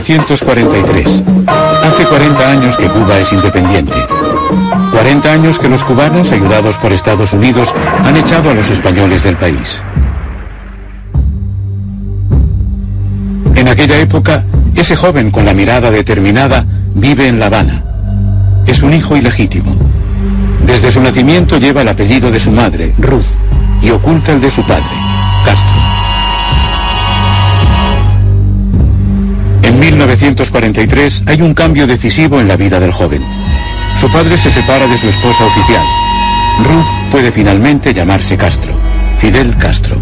1943. Hace 40 años que Cuba es independiente. 40 años que los cubanos, ayudados por Estados Unidos, han echado a los españoles del país. En aquella época, ese joven con la mirada determinada vive en La Habana. Es un hijo ilegítimo. Desde su nacimiento lleva el apellido de su madre, Ruth, y oculta el de su padre, 1943 hay un cambio decisivo en la vida del joven. Su padre se separa de su esposa oficial. Ruth puede finalmente llamarse Castro, Fidel Castro.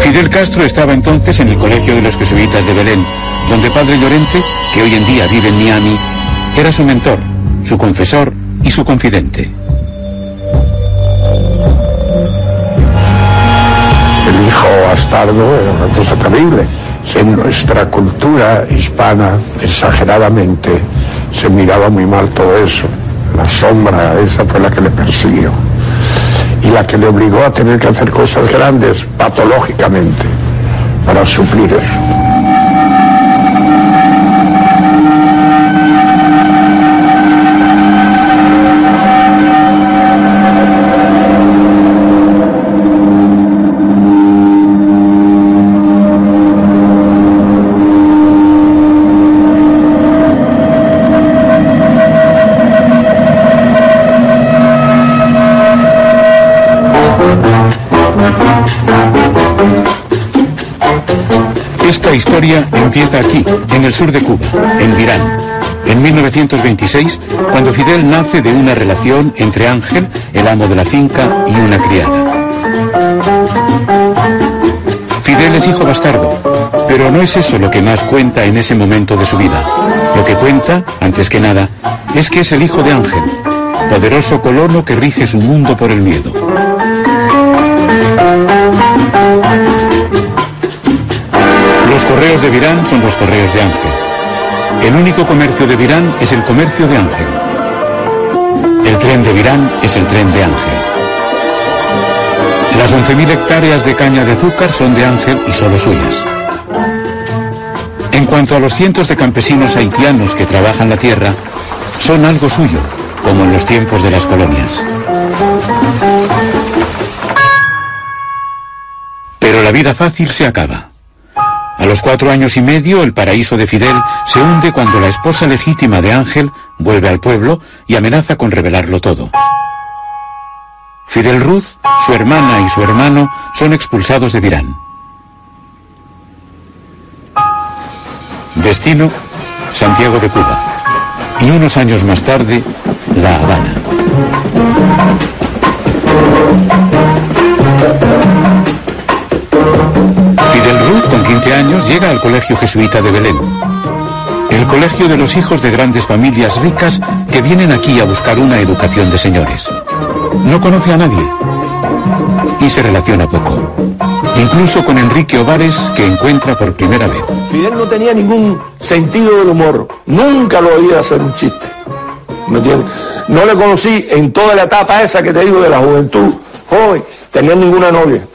Fidel Castro estaba entonces en el Colegio de los Jesuitas de Belén, donde Padre Llorente, que hoy en día vive en Miami, era su mentor, su confesor y su confidente. Hijo una cosa terrible. En nuestra cultura hispana, exageradamente, se miraba muy mal todo eso. La sombra, esa fue la que le persiguió. Y la que le obligó a tener que hacer cosas grandes, patológicamente, para suplir eso. Esta historia empieza aquí, en el sur de Cuba, en Virán, en 1926, cuando Fidel nace de una relación entre Ángel, el amo de la finca, y una criada. Fidel es hijo bastardo, pero no es eso lo que más cuenta en ese momento de su vida. Lo que cuenta, antes que nada, es que es el hijo de Ángel, poderoso colono que rige su mundo por el miedo. De Virán son los correos de Ángel. El único comercio de Virán es el comercio de Ángel. El tren de Virán es el tren de Ángel. Las 11.000 hectáreas de caña de azúcar son de Ángel y solo suyas. En cuanto a los cientos de campesinos haitianos que trabajan la tierra, son algo suyo, como en los tiempos de las colonias. Pero la vida fácil se acaba. A los cuatro años y medio, el paraíso de Fidel se hunde cuando la esposa legítima de Ángel vuelve al pueblo y amenaza con revelarlo todo. Fidel Ruth, su hermana y su hermano son expulsados de Virán. Destino, Santiago de Cuba. Y unos años más tarde, La Habana. Con 15 años, llega al Colegio Jesuita de Belén. El colegio de los hijos de grandes familias ricas que vienen aquí a buscar una educación de señores. No conoce a nadie y se relaciona poco. Incluso con Enrique Ovares, que encuentra por primera vez. Fidel no tenía ningún sentido del humor. Nunca lo oía hacer un chiste. ¿Me? No le conocí en toda la etapa esa que te digo de la juventud, joven, tenía ninguna novia.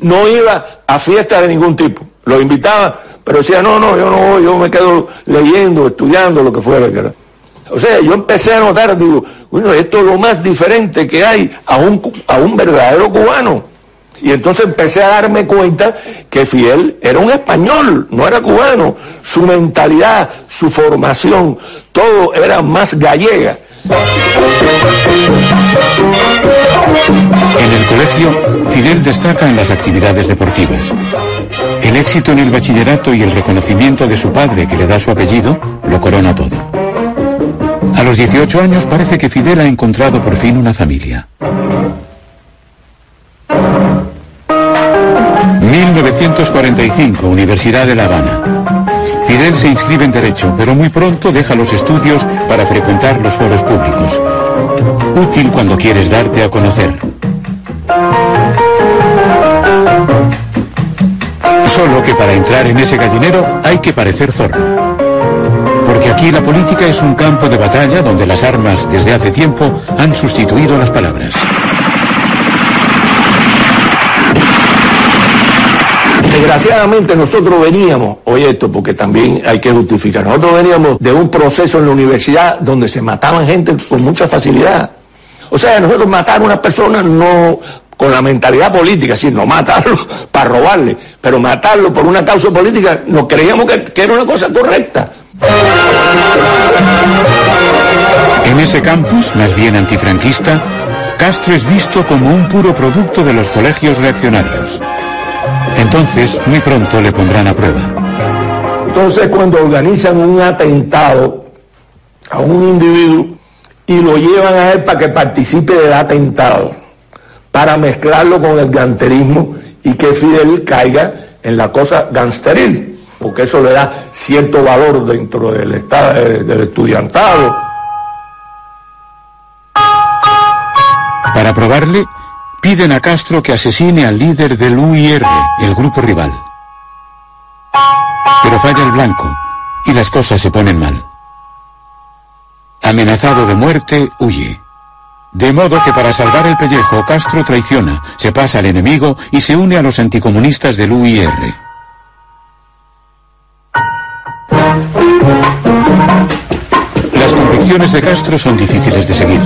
No iba a fiestas de ningún tipo. Lo invitaba, pero decía, no, no, yo no voy, yo me quedo leyendo, estudiando, lo que fuera que era. O sea, yo empecé a notar, digo, bueno, esto es lo más diferente que hay a un, a un verdadero cubano. Y entonces empecé a darme cuenta que Fidel era un español, no era cubano. Su mentalidad, su formación, todo era más gallega. En el colegio, Fidel destaca en las actividades deportivas. El éxito en el bachillerato y el reconocimiento de su padre, que le da su apellido, lo corona todo. A los 18 años parece que Fidel ha encontrado por fin una familia. 1945, Universidad de La Habana. Fidel se inscribe en Derecho, pero muy pronto deja los estudios para frecuentar los foros públicos. Útil cuando quieres darte a conocer. Solo que para entrar en ese gallinero hay que parecer zorro. Porque aquí la política es un campo de batalla donde las armas desde hace tiempo han sustituido las palabras. Desgraciadamente nosotros veníamos, oye esto porque también hay que justificar, nosotros veníamos de un proceso en la universidad donde se mataban gente con mucha facilidad. O sea, nosotros matar a una persona no con la mentalidad política, es no matarlo para robarle, pero matarlo por una causa política, nos creíamos que, que era una cosa correcta. En ese campus, más bien antifranquista, Castro es visto como un puro producto de los colegios reaccionarios. Entonces, muy pronto le pondrán a prueba. Entonces, cuando organizan un atentado a un individuo y lo llevan a él para que participe del atentado, para mezclarlo con el ganterismo y que Fidel caiga en la cosa gangsteril, porque eso le da cierto valor dentro del, estado, eh, del estudiantado. Para probarle, piden a Castro que asesine al líder del UIR, el grupo rival. Pero falla el blanco y las cosas se ponen mal. Amenazado de muerte, huye. De modo que para salvar el pellejo, Castro traiciona, se pasa al enemigo y se une a los anticomunistas del UIR. Las convicciones de Castro son difíciles de seguir.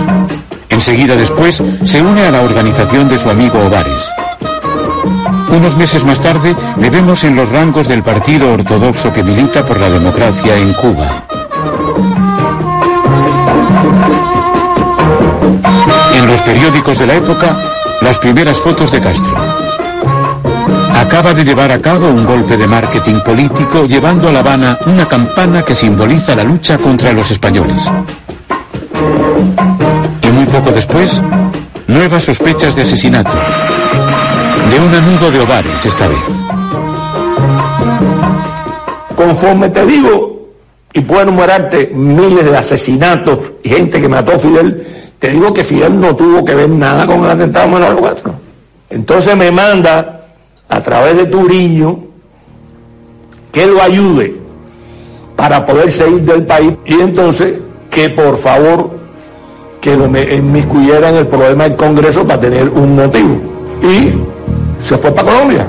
Enseguida después se une a la organización de su amigo Ovares. Unos meses más tarde le vemos en los rangos del partido ortodoxo que milita por la democracia en Cuba. Los periódicos de la época, las primeras fotos de Castro. Acaba de llevar a cabo un golpe de marketing político llevando a La Habana una campana que simboliza la lucha contra los españoles poco después, nuevas sospechas de asesinato. De un amigo de Ovares esta vez. Conforme te digo, y puedo enumerarte miles de asesinatos y gente que mató a Fidel, te digo que Fidel no tuvo que ver nada con el atentado de Manolo Castro. Entonces me manda a través de Turiño que lo ayude para poder salir del país y entonces que por favor que me inmiscuyera en el problema del Congreso para tener un motivo. Y se fue para Colombia.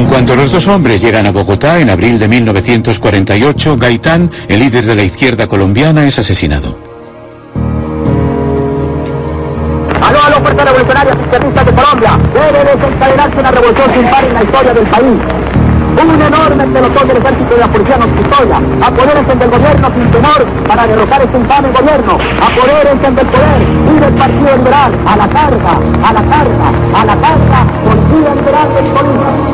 En cuanto los dos hombres llegan a Bogotá en abril de 1948, Gaitán, el líder de la izquierda colombiana, es asesinado. Aló, aló, fuerzas revolucionarias izquierdistas de Colombia. Debe desencadenarse una revolución sin par en la historia del país un enorme pelotón del ejército de la policía nos custodia, apodérense del gobierno sin temor para derrocar este infame gobierno, apodérense del poder y del partido liberal, a la carga, a la carga, a la carga, policía liberal del policía.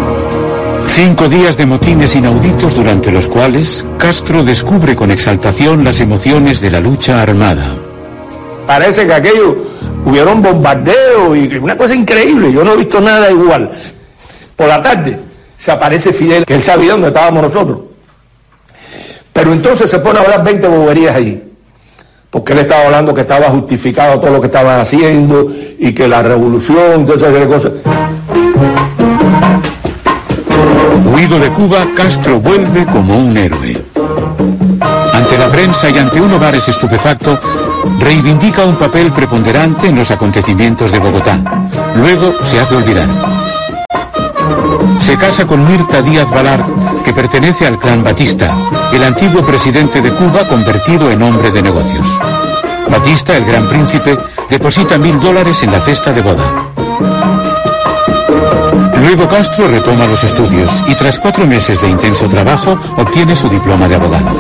Cinco días de motines inauditos durante los cuales Castro descubre con exaltación las emociones de la lucha armada. Parece que aquello hubieron bombardeo y una cosa increíble, yo no he visto nada igual. Por la tarde se aparece Fidel, que él sabía dónde estábamos nosotros. Pero entonces se pone a hablar 20 boberías ahí. Porque él estaba hablando que estaba justificado todo lo que estaban haciendo y que la revolución, esas cosas. Huido de Cuba, Castro vuelve como un héroe. Ante la prensa y ante un hogares estupefacto, reivindica un papel preponderante en los acontecimientos de Bogotá. Luego se hace olvidar. Se casa con Mirta Díaz Balar, que pertenece al clan Batista, el antiguo presidente de Cuba convertido en hombre de negocios. Batista, el gran príncipe, deposita mil dólares en la cesta de boda. Luego Castro retoma los estudios y tras cuatro meses de intenso trabajo obtiene su diploma de abogado.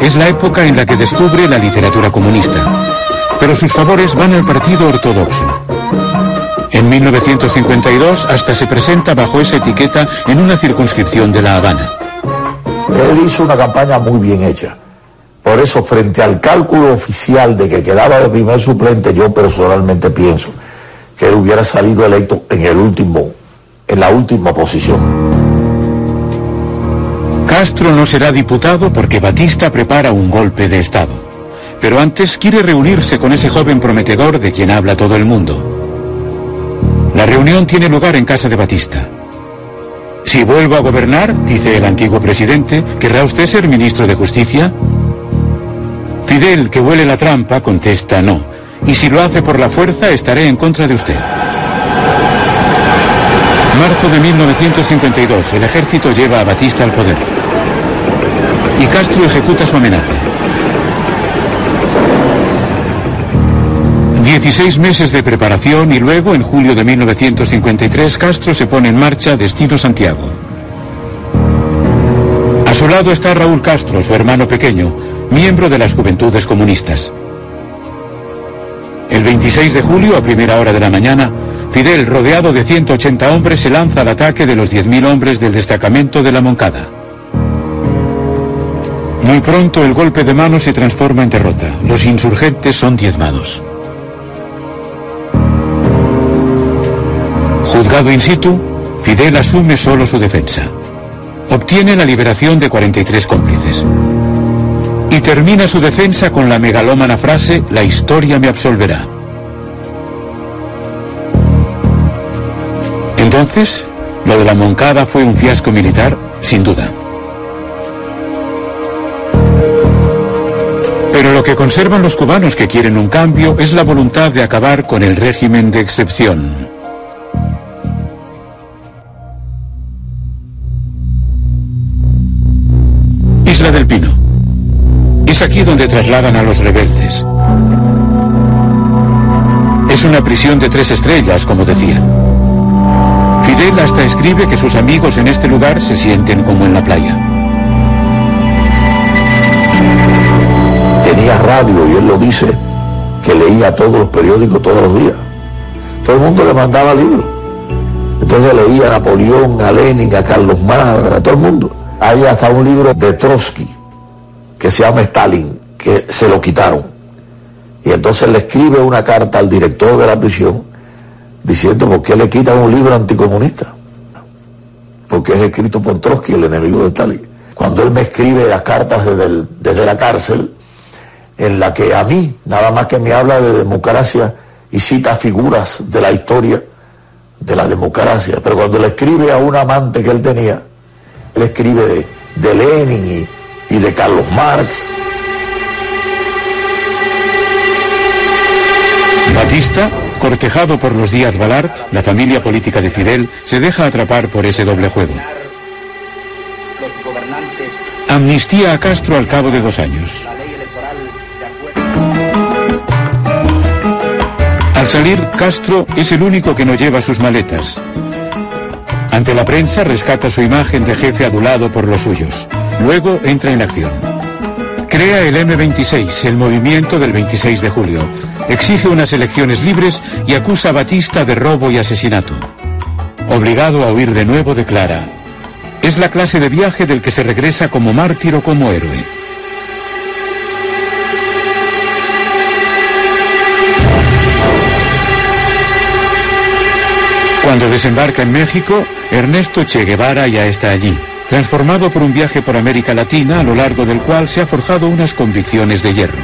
Es la época en la que descubre la literatura comunista, pero sus favores van al partido ortodoxo. En 1952 hasta se presenta bajo esa etiqueta en una circunscripción de La Habana. Él hizo una campaña muy bien hecha. Por eso, frente al cálculo oficial de que quedaba de primer suplente, yo personalmente pienso que él hubiera salido electo en el último, en la última posición. Castro no será diputado porque Batista prepara un golpe de Estado. Pero antes quiere reunirse con ese joven prometedor de quien habla todo el mundo. La reunión tiene lugar en casa de Batista. Si vuelvo a gobernar, dice el antiguo presidente, ¿querrá usted ser ministro de Justicia? Fidel, que huele la trampa, contesta no. Y si lo hace por la fuerza, estaré en contra de usted. Marzo de 1952, el ejército lleva a Batista al poder. Y Castro ejecuta su amenaza. 16 meses de preparación y luego, en julio de 1953, Castro se pone en marcha destino Santiago. A su lado está Raúl Castro, su hermano pequeño, miembro de las Juventudes Comunistas. El 26 de julio, a primera hora de la mañana, Fidel, rodeado de 180 hombres, se lanza al ataque de los 10.000 hombres del destacamento de la Moncada. Muy pronto el golpe de mano se transforma en derrota. Los insurgentes son diezmados. Juzgado in situ, Fidel asume solo su defensa. Obtiene la liberación de 43 cómplices. Y termina su defensa con la megalómana frase, la historia me absolverá. Entonces, lo de la Moncada fue un fiasco militar, sin duda. Pero lo que conservan los cubanos que quieren un cambio es la voluntad de acabar con el régimen de excepción. Isla del Pino. Es aquí donde trasladan a los rebeldes. Es una prisión de tres estrellas, como decían. Fidel hasta escribe que sus amigos en este lugar se sienten como en la playa. Tenía radio y él lo dice, que leía todos los periódicos todos los días. Todo el mundo le mandaba libros. Entonces leía a Napoleón, a Lenin, a Carlos Marx, a todo el mundo. Hay hasta un libro de Trotsky que se llama Stalin, que se lo quitaron. Y entonces le escribe una carta al director de la prisión diciendo por qué le quitan un libro anticomunista. Porque es escrito por Trotsky, el enemigo de Stalin. Cuando él me escribe las cartas desde, desde la cárcel, en la que a mí, nada más que me habla de democracia y cita figuras de la historia de la democracia, pero cuando le escribe a un amante que él tenía, él escribe de, de Lenin y, y de Carlos Marx. Batista, cortejado por los Díaz Balart, la familia política de Fidel, se deja atrapar por ese doble juego. Amnistía a Castro al cabo de dos años. Al salir, Castro es el único que no lleva sus maletas. Ante la prensa rescata su imagen de jefe adulado por los suyos. Luego entra en acción. Crea el M26, el movimiento del 26 de julio. Exige unas elecciones libres y acusa a Batista de robo y asesinato. Obligado a huir de nuevo, declara, es la clase de viaje del que se regresa como mártir o como héroe. Cuando desembarca en México, Ernesto Che Guevara ya está allí, transformado por un viaje por América Latina a lo largo del cual se ha forjado unas convicciones de hierro.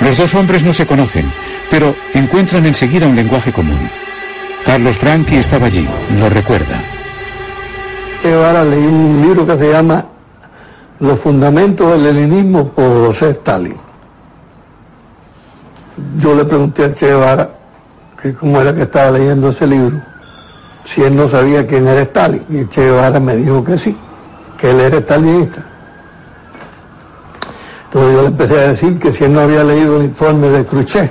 Los dos hombres no se conocen, pero encuentran enseguida un lenguaje común. Carlos Franchi estaba allí, lo recuerda. Che Guevara leí un libro que se llama Los fundamentos del leninismo por José Stalin. Yo le pregunté a Che Guevara que cómo era que estaba leyendo ese libro, si él no sabía quién era Stalin. Y Che Guevara me dijo que sí, que él era stalinista. Entonces yo le empecé a decir que si él no había leído el informe de Khrushchev,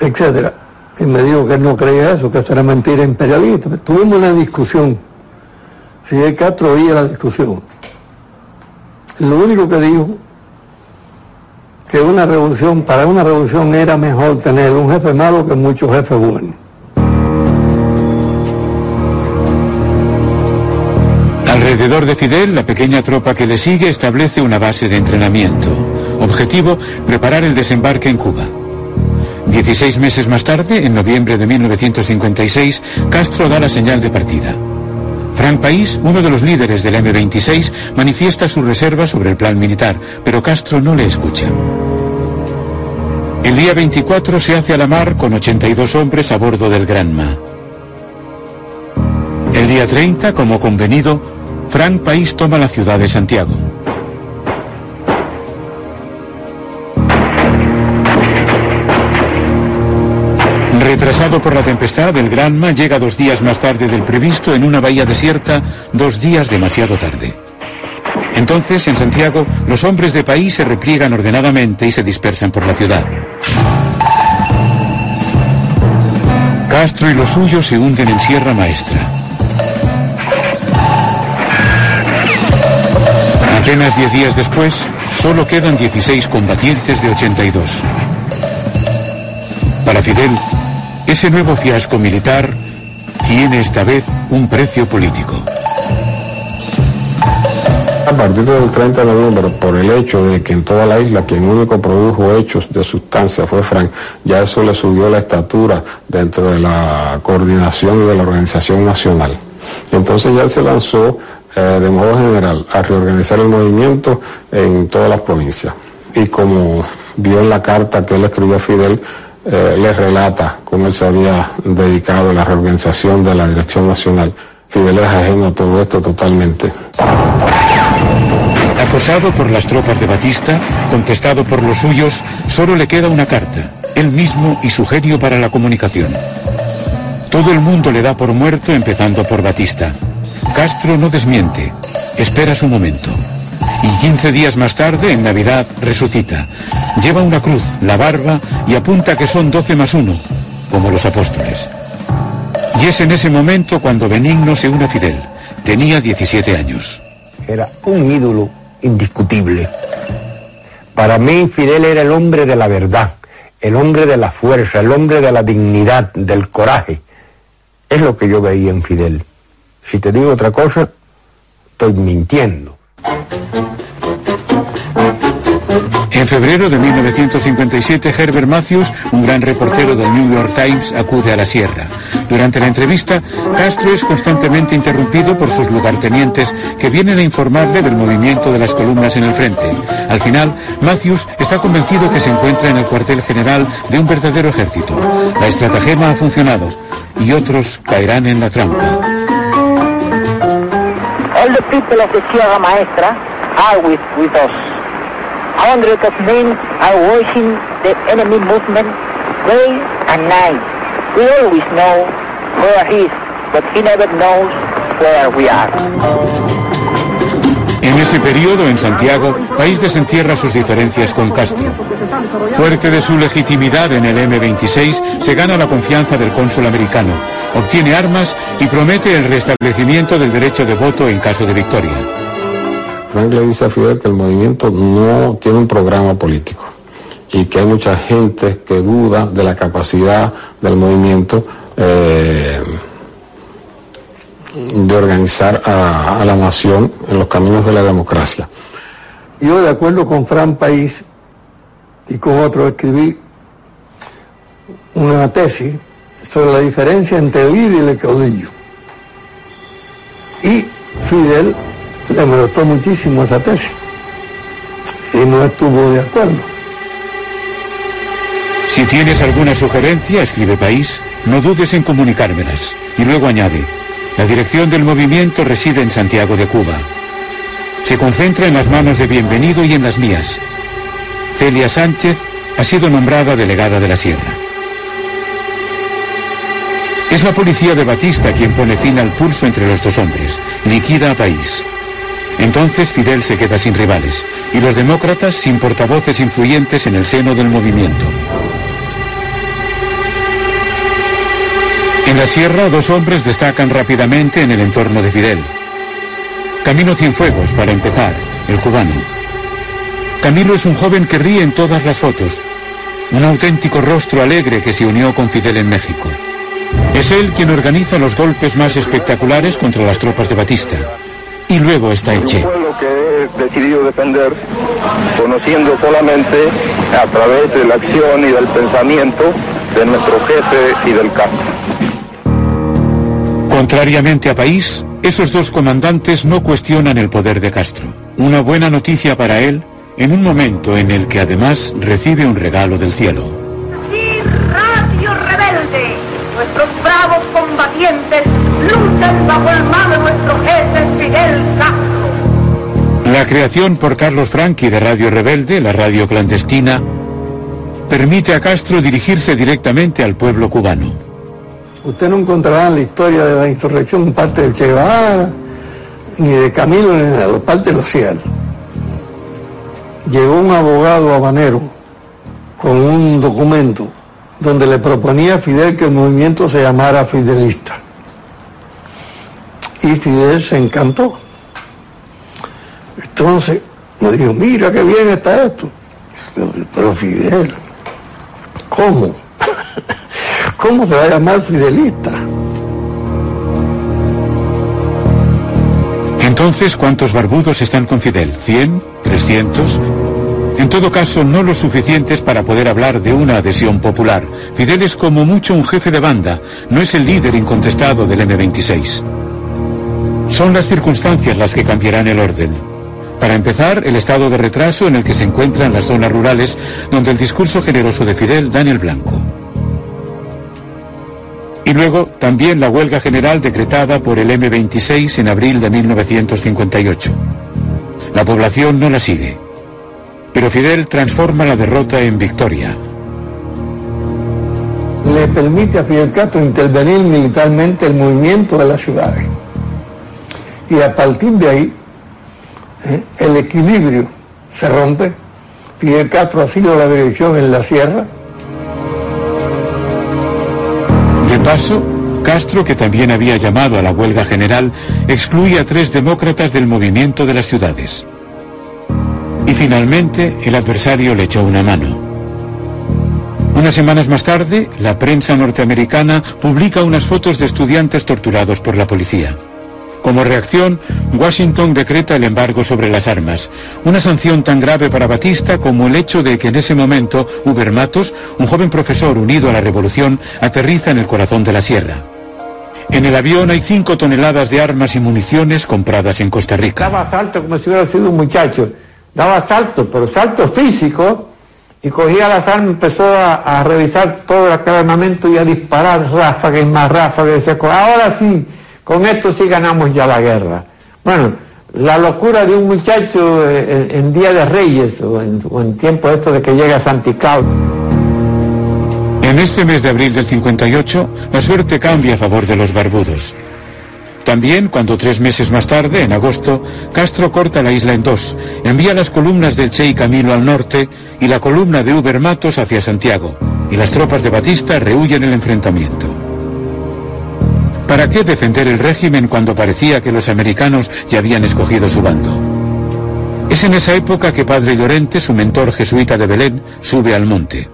etcétera. Y me dijo que él no creía eso, que eso era mentira imperialista. Tuvimos una discusión. Fidel Castro oía la discusión. Lo único que dijo que una revolución, para una revolución era mejor tener un jefe malo que muchos jefes buenos. Alrededor de Fidel, la pequeña tropa que le sigue establece una base de entrenamiento. Objetivo, preparar el desembarque en Cuba. Dieciséis meses más tarde, en noviembre de 1956, Castro da la señal de partida. Frank País, uno de los líderes del M26, manifiesta su reserva sobre el plan militar, pero Castro no le escucha. El día 24 se hace a la mar con 82 hombres a bordo del Granma. El día 30, como convenido, Frank País toma la ciudad de Santiago. Retrasado por la tempestad, el Granma llega dos días más tarde del previsto en una bahía desierta, dos días demasiado tarde. Entonces, en Santiago, los hombres de país se repliegan ordenadamente y se dispersan por la ciudad. Castro y los suyos se hunden en Sierra Maestra. Apenas diez días después, solo quedan 16 combatientes de 82. Para Fidel, ese nuevo fiasco militar tiene esta vez un precio político. A partir del 30 de noviembre, por el hecho de que en toda la isla quien único produjo hechos de sustancia fue Frank, ya eso le subió la estatura dentro de la coordinación y de la organización nacional. Entonces ya se lanzó eh, de modo general a reorganizar el movimiento en todas las provincias. Y como vio en la carta que él escribió a Fidel, eh, le relata cómo él se había dedicado a la reorganización de la Dirección Nacional. Fidel es ajeno a todo esto totalmente. Acosado por las tropas de Batista, contestado por los suyos, solo le queda una carta, él mismo y su genio para la comunicación. Todo el mundo le da por muerto, empezando por Batista. Castro no desmiente, espera su momento. Y 15 días más tarde, en Navidad, resucita. Lleva una cruz, la barba y apunta que son 12 más uno, como los apóstoles. Y es en ese momento cuando Benigno se une a Fidel. Tenía 17 años. Era un ídolo indiscutible. Para mí Fidel era el hombre de la verdad, el hombre de la fuerza, el hombre de la dignidad, del coraje. Es lo que yo veía en Fidel. Si te digo otra cosa, estoy mintiendo. En febrero de 1957, Herbert Matthews, un gran reportero del New York Times, acude a la sierra. Durante la entrevista, Castro es constantemente interrumpido por sus lugartenientes que vienen a informarle del movimiento de las columnas en el frente. Al final, Matthews está convencido que se encuentra en el cuartel general de un verdadero ejército. La estratagema ha funcionado y otros caerán en la trampa. All the people of the Sierra Maestra are with, with us. Hundreds of men are watching the enemy movement day and night. We always know where he is, but he never knows where we are. En ese periodo, en Santiago, País desentierra sus diferencias con Castro. Fuerte de su legitimidad en el M26, se gana la confianza del cónsul americano, obtiene armas y promete el restablecimiento del derecho de voto en caso de victoria. Frank le dice a Fidel que el movimiento no tiene un programa político y que hay mucha gente que duda de la capacidad del movimiento eh, de organizar a, a la nación en los caminos de la democracia. Yo, de acuerdo con Fran País y con otros, escribí una tesis sobre la diferencia entre el líder y el caudillo. Y Fidel le molestó muchísimo esa tesis y no estuvo de acuerdo. Si tienes alguna sugerencia, escribe País, no dudes en comunicármelas. Y luego añade, la dirección del movimiento reside en Santiago de Cuba. Se concentra en las manos de Bienvenido y en las mías. Celia Sánchez ha sido nombrada delegada de la Sierra. Es la policía de Batista quien pone fin al pulso entre los dos hombres, liquida a País. Entonces Fidel se queda sin rivales y los demócratas sin portavoces influyentes en el seno del movimiento. En la sierra, dos hombres destacan rápidamente en el entorno de Fidel. Camino Cienfuegos, para empezar, el cubano. Camilo es un joven que ríe en todas las fotos, un auténtico rostro alegre que se unió con Fidel en México. Es él quien organiza los golpes más espectaculares contra las tropas de Batista. Y luego está el Che. Pueblo que he decidido defender, conociendo solamente a través de la acción y del pensamiento de nuestro jefe y del campo. Contrariamente a País, esos dos comandantes no cuestionan el poder de Castro. Una buena noticia para él en un momento en el que además recibe un regalo del cielo. Y Radio Rebelde, nuestros bravos combatientes luchan bajo el mando de nuestro jefe Fidel Castro. La creación por Carlos Franchi de Radio Rebelde, la radio clandestina, permite a Castro dirigirse directamente al pueblo cubano. Usted no encontrará en la historia de la insurrección parte de Che Guevara, ni de Camilo, ni de la parte de cielo. Llegó un abogado habanero con un documento donde le proponía a Fidel que el movimiento se llamara Fidelista. Y Fidel se encantó. Entonces me dijo, mira qué bien está esto. Pero Fidel, ¿cómo? ¿Cómo se va a llamar Fidelista? Entonces, ¿cuántos barbudos están con Fidel? ¿100? ¿300? En todo caso, no lo suficientes para poder hablar de una adhesión popular. Fidel es como mucho un jefe de banda, no es el líder incontestado del M26. Son las circunstancias las que cambiarán el orden. Para empezar, el estado de retraso en el que se encuentran las zonas rurales, donde el discurso generoso de Fidel da en el blanco. Y luego también la huelga general decretada por el M26 en abril de 1958. La población no la sigue. Pero Fidel transforma la derrota en victoria. Le permite a Fidel Castro intervenir militarmente el movimiento de las ciudades. Y a partir de ahí, eh, el equilibrio se rompe. Fidel Castro ha sido la dirección en la sierra. De paso, Castro, que también había llamado a la huelga general, excluye a tres demócratas del movimiento de las ciudades. Y finalmente el adversario le echó una mano. Unas semanas más tarde, la prensa norteamericana publica unas fotos de estudiantes torturados por la policía. Como reacción, Washington decreta el embargo sobre las armas, una sanción tan grave para Batista como el hecho de que en ese momento Uber Matos, un joven profesor unido a la revolución, aterriza en el corazón de la sierra. En el avión hay cinco toneladas de armas y municiones compradas en Costa Rica. Daba salto como si hubiera sido un muchacho. Daba salto, pero salto físico. Y cogía las armas, empezó a, revisar todo el armamento y a disparar ráfagas y más ráfagas. Decía, ahora sí, con esto sí ganamos ya la guerra. Bueno, la locura de un muchacho en, en Día de Reyes o en, o en tiempo esto de que llega a Santicao. En este mes de abril del 58, la suerte cambia a favor de los barbudos. También cuando tres meses más tarde, en agosto, Castro corta la isla en dos, envía las columnas del Che y Camilo al norte y la columna de Uber Matos hacia Santiago, y las tropas de Batista rehuyen el enfrentamiento. ¿Para qué defender el régimen cuando parecía que los americanos ya habían escogido su bando? Es en esa época que Padre Llorente, su mentor jesuita de Belén, sube al monte.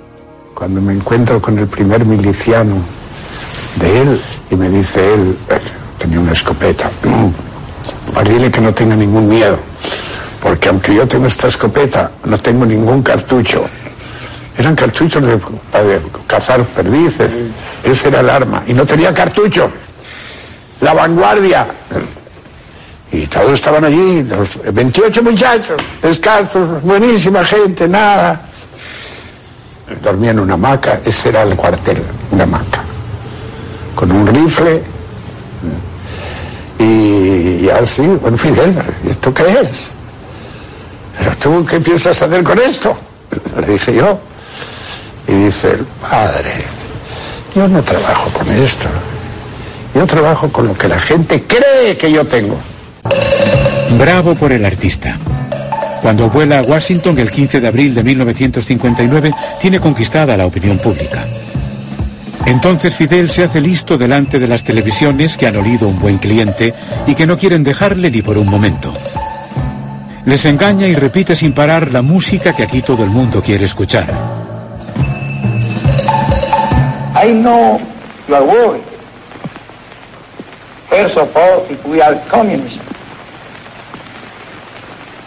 Cuando me encuentro con el primer miliciano de él y me dice él, tenía una escopeta, pues dile que no tenga ningún miedo, porque aunque yo tengo esta escopeta, no tengo ningún cartucho. Eran cartuchos de, para cazar perdices, ese era el arma, y no tenía cartucho. La vanguardia. Y todos estaban allí, los 28 muchachos, descalzos, buenísima gente, nada. Dormía en una hamaca, ese era el cuartel, una hamaca, con un rifle. Y, así, bueno, Fidel, ¿esto qué es? ¿Pero tú qué piensas hacer con esto? Le dije yo. Y dice padre, yo no trabajo con esto. Yo trabajo con lo que la gente cree que yo tengo. Bravo por el artista. Cuando vuela a Washington el 15 de abril de 1959, tiene conquistada la opinión pública. Entonces Fidel se hace listo delante de las televisiones que han olido un buen cliente y que no quieren dejarle ni por un momento. Les engaña y repite sin parar la música que aquí todo el mundo quiere escuchar. I know you are worried. First of all, if we are communists.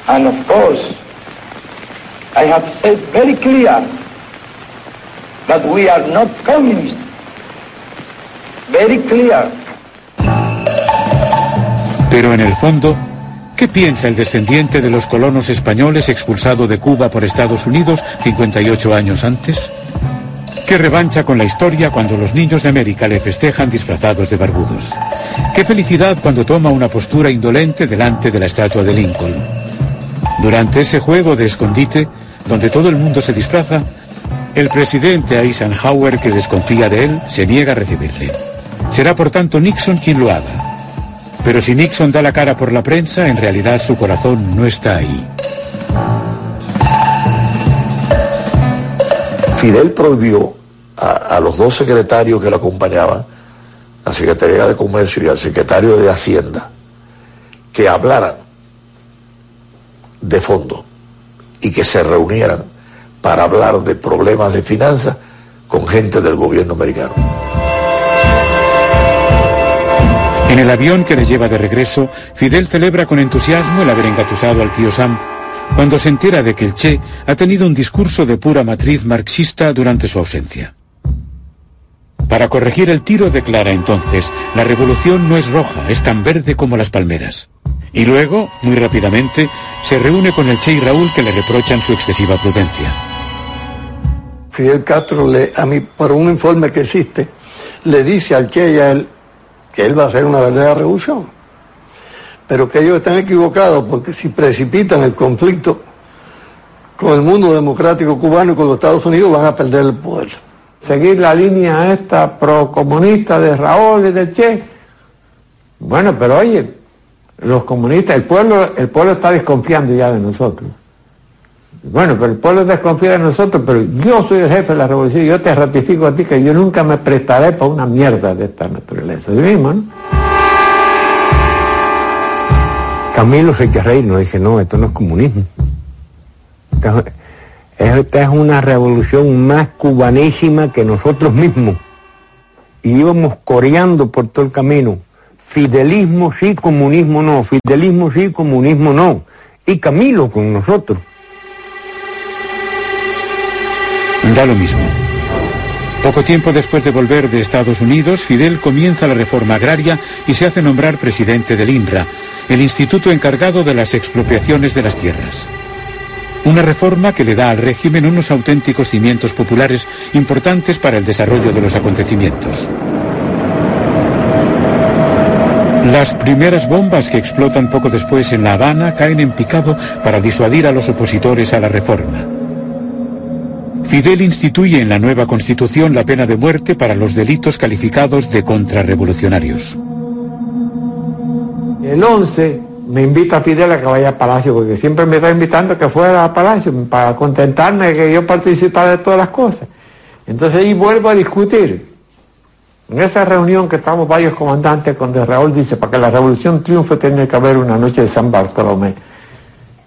And of course, I have said very clear that we are not communists. Very clear. Pero en el fondo, ¿qué piensa el descendiente de los colonos españoles expulsado de Cuba por Estados Unidos 58 años antes? ¿Qué revancha con la historia cuando los niños de América le festejan disfrazados de barbudos? ¿Qué felicidad cuando toma una postura indolente delante de la estatua de Lincoln? Durante ese juego de escondite, donde todo el mundo se disfraza, El presidente Eisenhower, que desconfía de él, se niega a recibirle. Será por tanto Nixon quien lo haga. Pero si Nixon da la cara por la prensa, en realidad su corazón no está ahí. Fidel prohibió a, los dos secretarios que lo acompañaban, la Secretaría de Comercio y al secretario de Hacienda, que hablaran de fondo y que se reunieran para hablar de problemas de finanzas con gente del gobierno americano. En el avión que le lleva de regreso, Fidel celebra con entusiasmo el haber engatusado al tío Sam, cuando se entera de que el Che ha tenido un discurso de pura matriz marxista durante su ausencia. Para corregir el tiro declara entonces, la revolución no es roja, es tan verde como las palmeras. Y luego, muy rápidamente, se reúne con el Che y Raúl que le reprochan su excesiva prudencia. Fidel Castro, le, a mí, por un informe que existe, le dice al Che y a él que él va a hacer una verdadera revolución. Pero que ellos están equivocados porque si precipitan el conflicto con el mundo democrático cubano y con los Estados Unidos van a perder el poder. Seguir la línea esta procomunista de Raúl y de Che. Bueno, pero oye, los comunistas, el pueblo, el pueblo está desconfiando ya de nosotros. Bueno, pero el pueblo desconfía de nosotros, pero yo soy el jefe de la revolución, yo te ratifico a ti que yo nunca me prestaré para una mierda de esta naturaleza. ¿Sí mismo, no? Camilo se que reír, no dice, no, esto no es comunismo. Esta, es una revolución más cubanísima que nosotros mismos. Y íbamos coreando por todo el camino. Fidelismo sí, comunismo no. Fidelismo sí, comunismo no. Y Camilo con nosotros. Da lo mismo. Poco tiempo después de volver de Estados Unidos, Fidel comienza la reforma agraria y se hace nombrar presidente del INRA, el instituto encargado de las expropiaciones de las tierras. Una reforma que le da al régimen unos auténticos cimientos populares importantes para el desarrollo de los acontecimientos. Las primeras bombas que explotan poco después en La Habana caen en picado para disuadir a los opositores a la reforma. Fidel instituye en la nueva constitución la pena de muerte para los delitos calificados de contrarrevolucionarios. El 11 me invita a Fidel a que vaya a Palacio, porque siempre me está invitando a que fuera a Palacio, para contentarme de que yo participara de todas las cosas. Entonces ahí vuelvo a discutir. En esa reunión que estamos varios comandantes, cuando Raúl dice, para que la revolución triunfe tiene que haber una noche de San Bartolomé.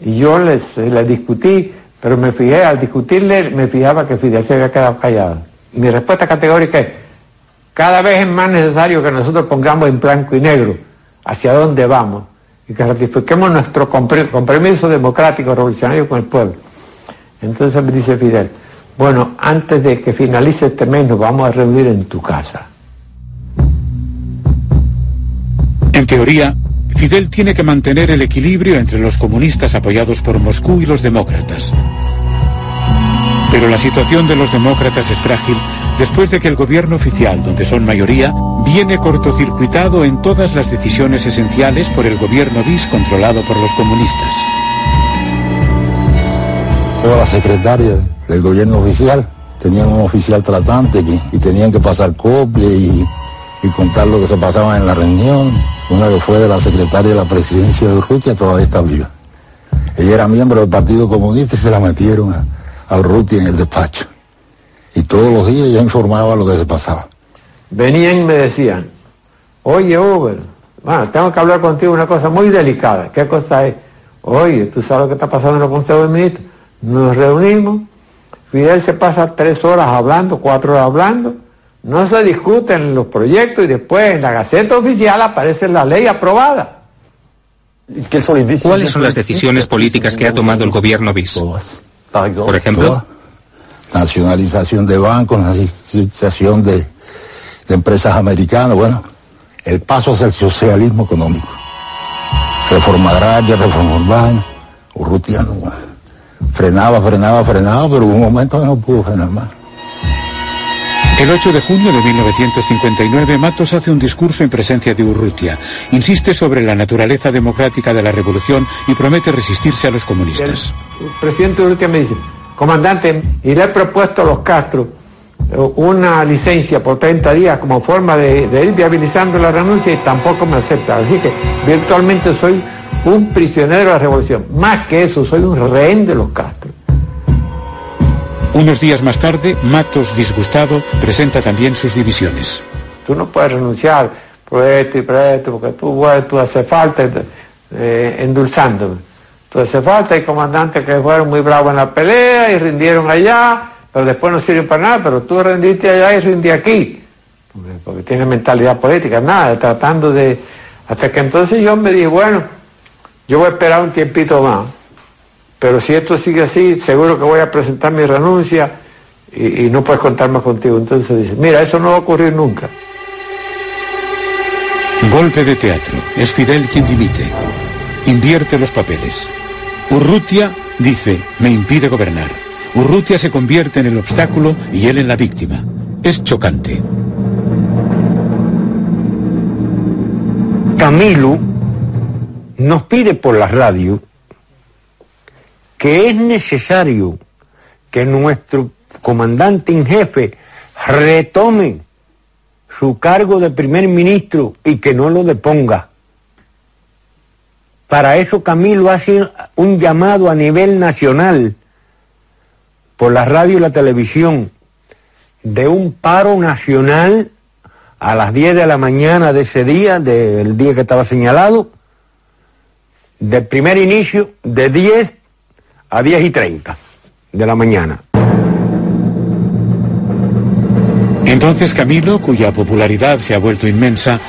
Y yo les, les discutí, pero me fijé, al discutirle, me fijaba que Fidel se había quedado callado. Mi respuesta categórica es, cada vez es más necesario que nosotros pongamos en blanco y negro hacia dónde vamos y que ratifiquemos nuestro compromiso democrático revolucionario con el pueblo. Entonces me dice Fidel, bueno, antes de que finalice este mes nos vamos a reunir en tu casa. En teoría, Fidel tiene que mantener el equilibrio entre los comunistas apoyados por Moscú y los demócratas. Pero la situación de los demócratas es frágil después de que el gobierno oficial, donde son mayoría, viene cortocircuitado en todas las decisiones esenciales por el gobierno bis controlado por los comunistas. Todas las secretarias del gobierno oficial tenían un oficial tratante y, y tenían que pasar copia y, contar lo que se pasaba en la reunión. Una que fue de la secretaria de la presidencia de Urrutia todavía está viva. Ella era miembro del Partido Comunista y se la metieron a, a en el despacho. Y todos los días ella informaba lo que se pasaba. Venían y me decían, oye Uber, bueno, tengo que hablar contigo una cosa muy delicada. ¿Qué cosa es? Oye, ¿tú sabes lo que está pasando en el Consejo de Ministros? Nos reunimos, Fidel se pasa tres horas hablando, cuatro horas hablando, no se discuten los proyectos y después en la Gaceta Oficial aparece la ley aprobada. ¿Cuáles son las decisiones políticas que ha tomado el gobierno bis? Por ejemplo. Nacionalización de bancos, nacionalización de, de empresas americanas, bueno, el paso hacia el socialismo económico. Reforma agraria, reforma urbana, Urrutia no, frenaba, frenaba, frenaba, pero hubo un momento que no pudo frenar más. El 8 de junio de 1959, Matos hace un discurso en presencia de Urrutia. Insiste sobre la naturaleza democrática de la revolución y promete resistirse a los comunistas. El presidente Urrutia me dice, comandante, y le he propuesto a los Castro una licencia por 30 días como forma de, ir viabilizando la renuncia y tampoco me acepta. Así que virtualmente soy un prisionero de la revolución. Más que eso, soy un rehén de los Castro. Unos días más tarde, Matos, disgustado, presenta también sus divisiones. Tú no puedes renunciar por esto y por esto, porque tú, bueno, tú hace falta eh, endulzándome. Hace falta, hay comandantes que fueron muy bravos en la pelea y rindieron allá, pero después no sirven para nada, pero tú rendiste allá y rindí aquí, porque tiene mentalidad política, nada, tratando de... Hasta que entonces yo me dije, bueno, yo voy a esperar un tiempito más, pero si esto sigue así, seguro que voy a presentar mi renuncia y, y no puedes contar más contigo. Entonces dice, mira, eso no va a ocurrir nunca. Golpe de teatro. Es Fidel quien dimite. Invierte los papeles. Urrutia dice, me impide gobernar. Urrutia se convierte en el obstáculo y él en la víctima. Es chocante. Camilo nos pide por la radio que es necesario que nuestro comandante en jefe retome su cargo de primer ministro y que no lo deponga. Para eso Camilo hace un llamado a nivel nacional por la radio y la televisión de un paro nacional a las 10 de la mañana de ese día, del día que estaba señalado, del primer inicio de 10 a 10 y 30 de la mañana. Entonces Camilo, cuya popularidad se ha vuelto inmensa,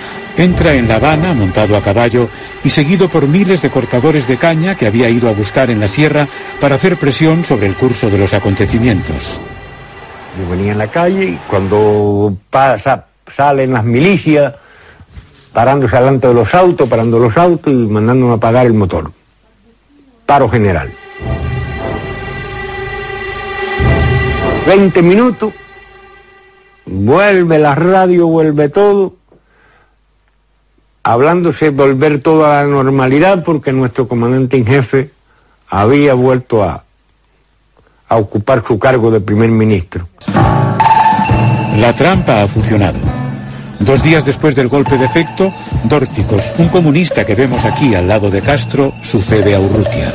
entra en La Habana montado a caballo y seguido por miles de cortadores de caña que había ido a buscar en la sierra para hacer presión sobre el curso de los acontecimientos. Yo venía en la calle y cuando pasa, salen las milicias, parándose delante de los autos, parando los autos y mandándome a apagar el motor. Paro general. 20 minutos vuelve la radio, vuelve todo, hablándose de volver todo a la normalidad porque nuestro comandante en jefe había vuelto a, a ocupar su cargo de primer ministro. La trampa ha funcionado. Dos días después del golpe de efecto, Dórticos, un comunista que vemos aquí al lado de Castro, sucede a Urrutia.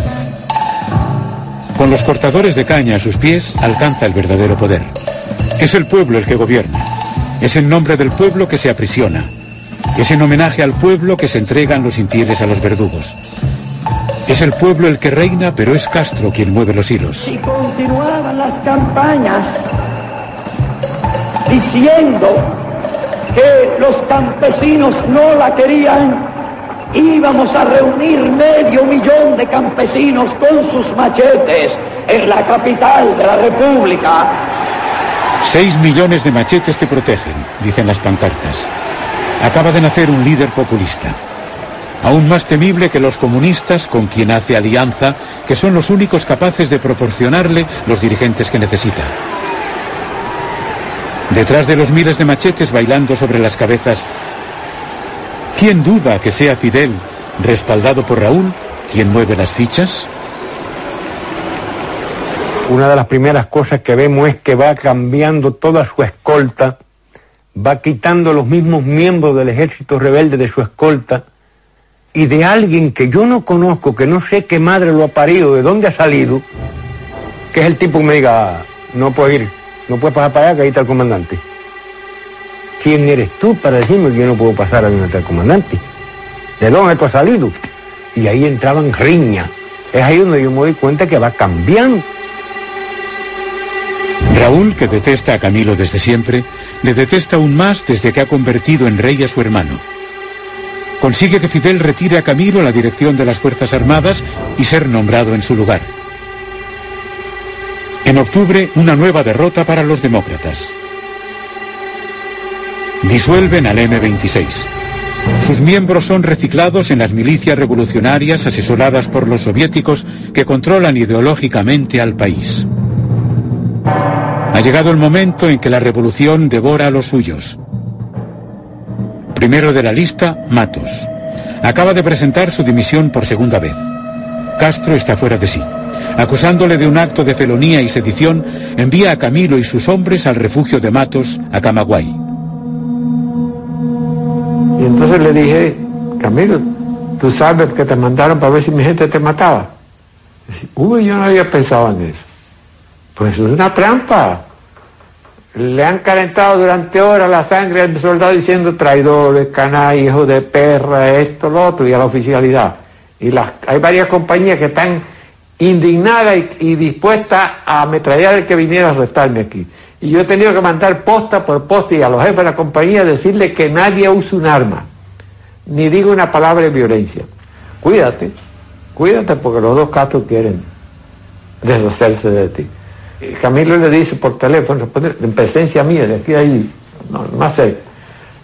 Con los cortadores de caña a sus pies, alcanza el verdadero poder. Es el pueblo el que gobierna. Es en nombre del pueblo que se aprisiona. Es en homenaje al pueblo que se entregan los infieles a los verdugos. Es el pueblo el que reina, pero es Castro quien mueve los hilos. Y continuaban las campañas diciendo que los campesinos no la querían. Íbamos a reunir medio millón de campesinos con sus machetes en la capital de la República Seis millones de machetes te protegen, dicen las pancartas. Acaba de nacer un líder populista. Aún más temible que los comunistas con quien hace alianza, que son los únicos capaces de proporcionarle los dirigentes que necesita. Detrás de los miles de machetes bailando sobre las cabezas, ¿quién duda que sea Fidel, respaldado por Raúl, quien mueve las fichas? una de las primeras cosas que vemos es que va cambiando toda su escolta, va quitando los mismos miembros del ejército rebelde de su escolta y de alguien que yo no conozco, que no sé qué madre lo ha parido, de dónde ha salido, que es el tipo que me diga, no puedes ir, no puedes pasar para allá, que ahí está el comandante. ¿Quién eres tú para decirme que yo no puedo pasar a donde está el comandante? ¿De dónde tú has salido? Y ahí entraban riñas. Es ahí donde yo me doy cuenta que va cambiando. Raúl, que detesta a Camilo desde siempre, le detesta aún más desde que ha convertido en rey a su hermano. Consigue que Fidel retire a Camilo la dirección de las Fuerzas Armadas y ser nombrado en su lugar. En octubre, una nueva derrota para los demócratas. Disuelven al M-26. Sus miembros son reciclados en las milicias revolucionarias asesoradas por los soviéticos que controlan ideológicamente al país. Ha llegado el momento en que la revolución devora a los suyos. Primero de la lista, Matos. Acaba de presentar su dimisión por segunda vez. Castro está fuera de sí. Acusándole de un acto de felonía y sedición, envía a Camilo y sus hombres al refugio de Matos, a Camagüey. Y entonces le dije, Camilo, tú sabes que te mandaron para ver si mi gente te mataba. Uy, yo no había pensado en eso. Pues es una trampa. Le han calentado durante horas la sangre al soldado diciendo traidores, canallas, hijos de perra, esto, lo otro, y a la oficialidad. Y las, hay varias compañías que están indignadas y, dispuestas a ametrallar el que viniera a arrestarme aquí. Y yo he tenido que mandar posta por posta y a los jefes de la compañía decirle que nadie use un arma, ni diga una palabra de violencia. Cuídate, cuídate porque los dos casos quieren deshacerse de ti. Camilo le dice por teléfono, en presencia mía, de aquí a ahí, no, más cerca.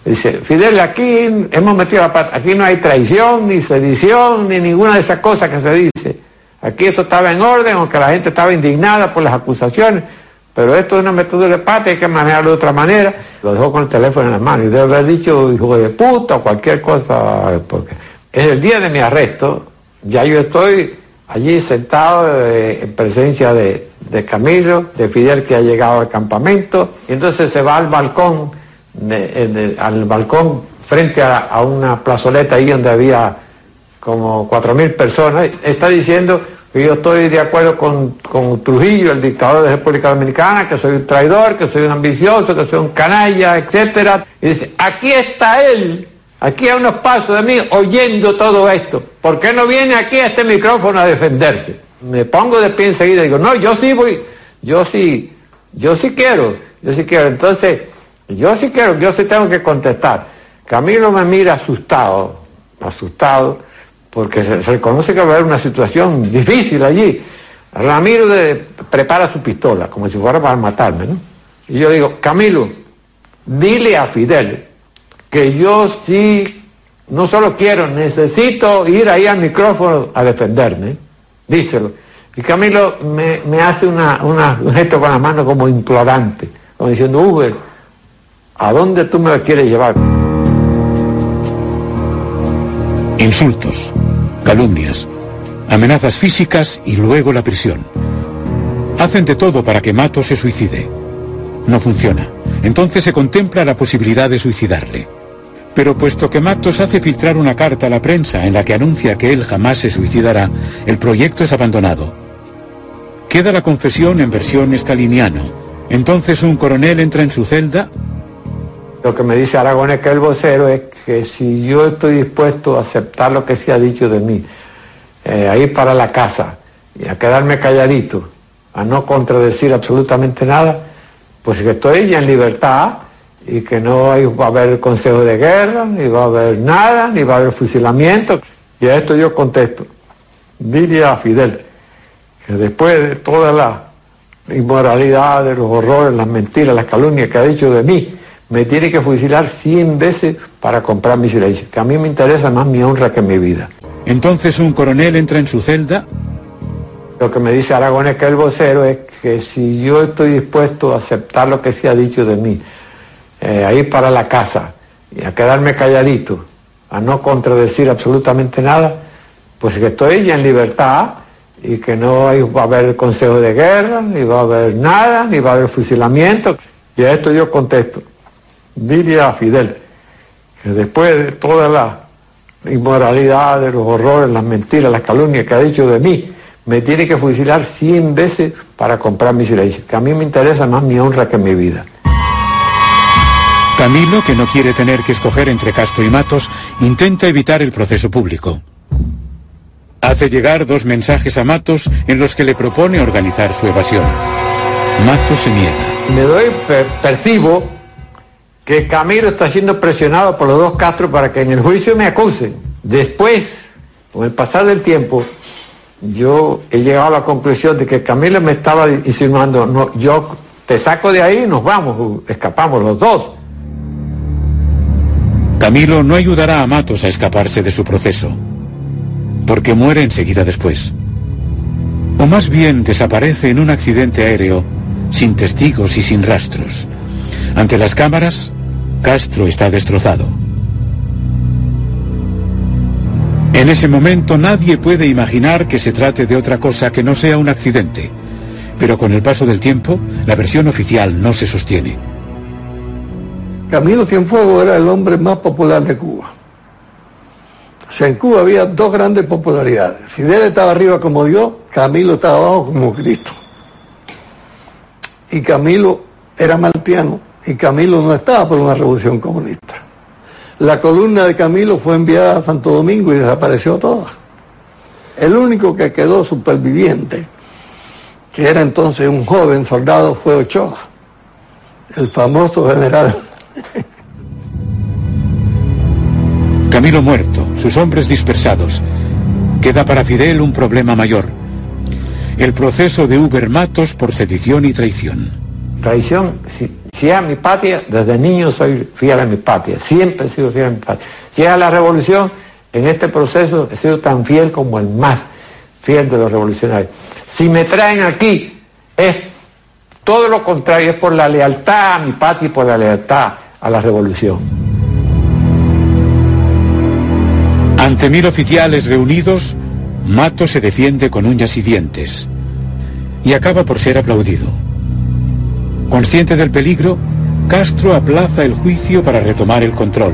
Dice, Fidel, aquí hemos metido la pata, aquí no hay traición, ni sedición, ni ninguna de esas cosas que se dice. Aquí esto estaba en orden, aunque la gente estaba indignada por las acusaciones, pero esto es una método de pata, hay que manejarlo de otra manera. Lo dejó con el teléfono en la mano y debe haber dicho hijo de puta o cualquier cosa, porque es el día de mi arresto, ya yo estoy allí sentado eh, en presencia de, de Camilo, de Fidel que ha llegado al campamento, y entonces se va al balcón, al balcón frente a, una plazoleta ahí donde había como cuatro mil personas, está diciendo que yo estoy de acuerdo con, con, Trujillo, el dictador de la República Dominicana, que soy un traidor, que soy un ambicioso, que soy un canalla, etcétera. Y dice, aquí está él, aquí a unos pasos de mí, oyendo todo esto. ¿Por qué no viene aquí a este micrófono a defenderse? Me pongo de pie enseguida y digo, no, yo sí voy, yo sí, yo sí quiero, yo sí quiero. Entonces, yo sí quiero, yo sí tengo que contestar. Camilo me mira asustado, asustado, porque se, reconoce que va a haber una situación difícil allí. Ramiro prepara su pistola, como si fuera para matarme, ¿no? Y yo digo, Camilo, dile a Fidel que yo sí, no solo quiero, necesito ir ahí al micrófono a defenderme díselo. Y Camilo me, hace una, un gesto con la mano como implorante, como diciendo, Uber, ¿a dónde tú me quieres llevar? Insultos, calumnias, amenazas físicas y luego la prisión. Hacen de todo para que Mato se suicide. No funciona. Entonces se contempla la posibilidad de suicidarle. Pero puesto que Matos hace filtrar una carta a la prensa en la que anuncia que él jamás se suicidará, el proyecto es abandonado. Queda la confesión en versión estaliniano. Entonces un coronel entra en su celda. Lo que me dice Aragones, que el vocero, es que si yo estoy dispuesto a aceptar lo que se ha dicho de mí, eh, a ir para la casa y a quedarme calladito, a no contradecir absolutamente nada, pues que estoy en libertad y que no va a haber consejo de guerra, ni va a haber nada, ni va a haber fusilamiento. Y a esto yo contesto, dile a Fidel que después de toda la inmoralidad, de los horrores, las mentiras, las calumnias que ha dicho de mí, me tiene que fusilar cien veces para comprar mi silencio, que a mí me interesa más mi honra que mi vida. Entonces un coronel entra en su celda. Lo que me dice Aragones, que el vocero, es que si yo estoy dispuesto a aceptar lo que se ha dicho de mí, eh, a ir para la casa y a quedarme calladito, a no contradecir absolutamente nada, pues que estoy ya en libertad y que no va a haber consejo de guerra, ni va a haber nada, ni va a haber fusilamiento. Y a esto yo contesto, dile a Fidel que después de toda la inmoralidad, de los horrores, las mentiras, las calumnias que ha dicho de mí, me tiene que fusilar cien veces para comprar mi silencio, que a mí me interesa más mi honra que mi vida. Camilo, que no quiere tener que escoger entre Castro y Matos, intenta evitar el proceso público. Hace llegar dos mensajes a Matos en los que le propone organizar su evasión. Matos se niega. Me doy, percibo que Camilo está siendo presionado por los dos Castro para que en el juicio me acusen. Después, con el pasar del tiempo, yo he llegado a la conclusión de que Camilo me estaba insinuando, yo te saco de ahí y nos vamos, escapamos los dos. Camilo no ayudará a Matos a escaparse de su proceso, porque muere enseguida después. O más bien desaparece en un accidente aéreo, sin testigos y sin rastros. Ante las cámaras, Castro está destrozado. En ese momento nadie puede imaginar que se trate de otra cosa que no sea un accidente. Pero con el paso del tiempo, la versión oficial no se sostiene. Camilo Cienfuegos era el hombre más popular de Cuba. En Cuba había dos grandes popularidades. Fidel estaba arriba como Dios, Camilo estaba abajo como Cristo. Y Camilo era mal piano, y Camilo no estaba por una revolución comunista. La columna de Camilo fue enviada a Santo Domingo y desapareció toda. El único que quedó superviviente, que era entonces un joven soldado, fue Ochoa, el famoso general. Camilo muerto, sus hombres dispersados. Queda para Fidel un problema mayor. El proceso de Uber Matos por sedición y traición. Traición, si, a mi patria, desde niño soy fiel a mi patria, siempre he sido fiel a mi patria. Si es a la revolución, en este proceso he sido tan fiel como el más fiel de los revolucionarios. Si me traen aquí, es todo lo contrario, es por la lealtad a mi patria y por la lealtad a la revolución. Ante mil oficiales reunidos, Mato se defiende con uñas y dientes y acaba por ser aplaudido. Consciente del peligro, Castro aplaza el juicio para retomar el control.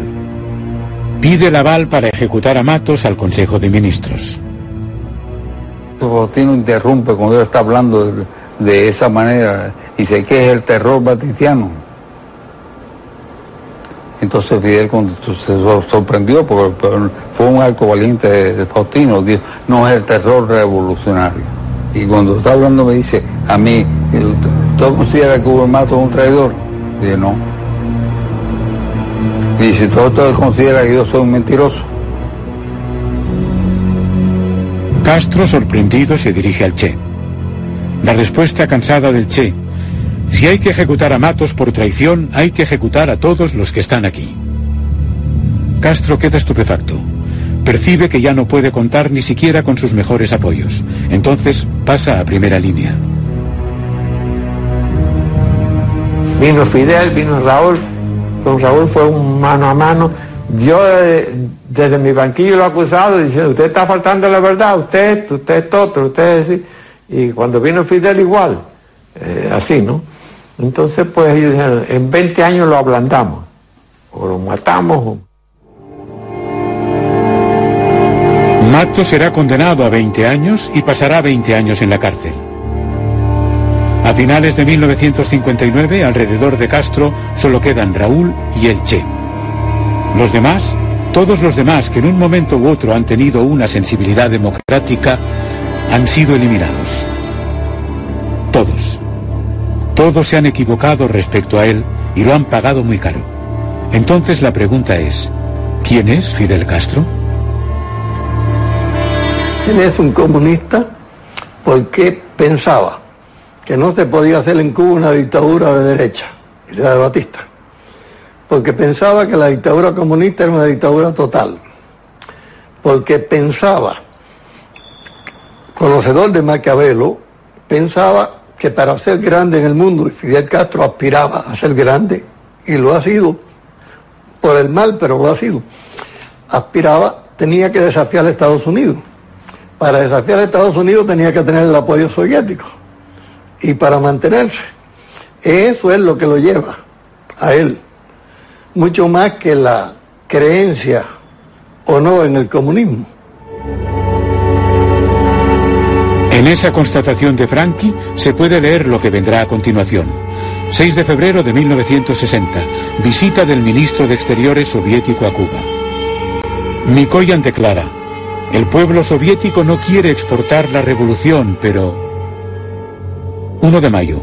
Pide el aval para ejecutar a Matos al Consejo de Ministros. Faustino interrumpe cuando él está hablando de, de esa manera y dice que es el terror batitiano. Entonces Fidel se sorprendió porque fue un arco valiente de Faustino, dijo, no es el terror revolucionario. Y cuando está hablando me dice, a mí, ¿tú consideras que Mato es un traidor? Dice, no. Y dice, ¿tú, tú consideras que yo soy un mentiroso? Castro, sorprendido, se dirige al Che. La respuesta cansada del Che. Si hay que ejecutar a Matos por traición, hay que ejecutar a todos los que están aquí. Castro queda estupefacto. Percibe que ya no puede contar ni siquiera con sus mejores apoyos. Entonces pasa a primera línea. Vino Fidel, vino Raúl. Con Raúl fue un mano a mano. Yo eh, desde mi banquillo lo he acusado diciendo, usted está faltando la verdad, usted, usted es otro, usted es. Y cuando vino Fidel igual, eh, así, ¿no? Entonces pues ellos dijeron, en 20 años lo ablandamos, o lo matamos. O... Mato será condenado a 20 años y pasará 20 años en la cárcel. A finales de 1959, alrededor de Castro, solo quedan Raúl y el Che. Los demás, todos los demás que en un momento u otro han tenido una sensibilidad democrática, han sido eliminados. Todos. Todos se han equivocado respecto a él y lo han pagado muy caro. Entonces la pregunta es, ¿quién es Fidel Castro? Él es un comunista porque pensaba que no se podía hacer en Cuba una dictadura de derecha, la de Batista, porque pensaba que la dictadura comunista era una dictadura total, porque pensaba, conocedor de Maquiavelo, pensaba que para ser grande en el mundo, y Fidel Castro aspiraba a ser grande, y lo ha sido, por el mal, pero lo ha sido, aspiraba, tenía que desafiar a Estados Unidos. Para desafiar a Estados Unidos tenía que tener el apoyo soviético. Y para mantenerse. Eso es lo que lo lleva a él. Mucho más que la creencia o no en el comunismo. En esa constatación de Franchi se puede leer lo que vendrá a continuación. 6 de febrero de 1960, visita del ministro de Exteriores soviético a Cuba. Mikoyan declara, el pueblo soviético no quiere exportar la revolución, pero... 1 de mayo,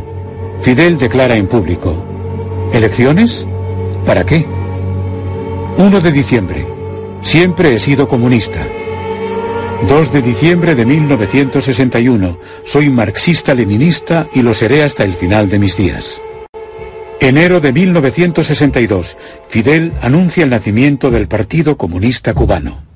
Fidel declara en público, ¿elecciones? ¿Para qué? 1 de diciembre, siempre he sido comunista. 2 de diciembre de 1961. Soy marxista-leninista y lo seré hasta el final de mis días. Enero de 1962. Fidel anuncia el nacimiento del Partido Comunista Cubano.